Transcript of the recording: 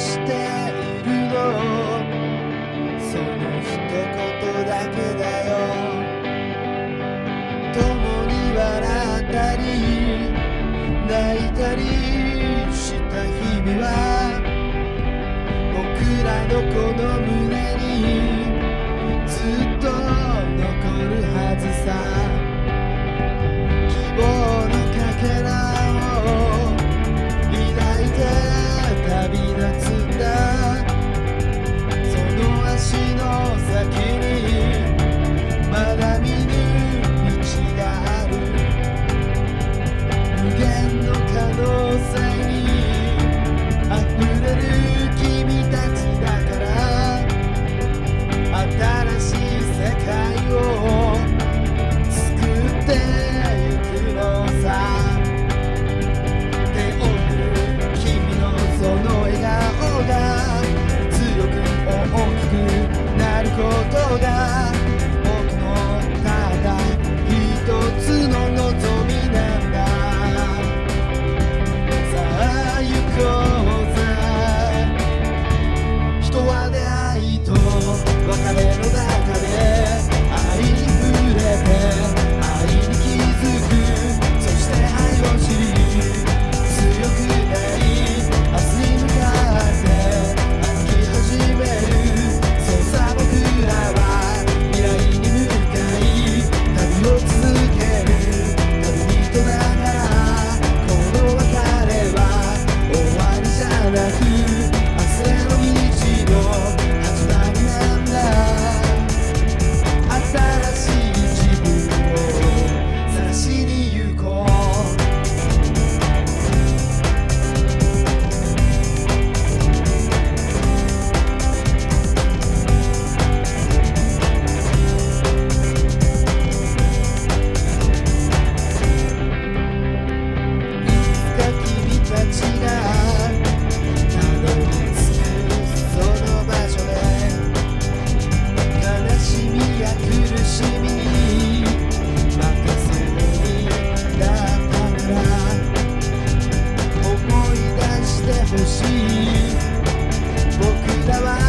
しているの。その一言だけだよ。共に笑ったり泣いたりした日々は僕らの好む僕らは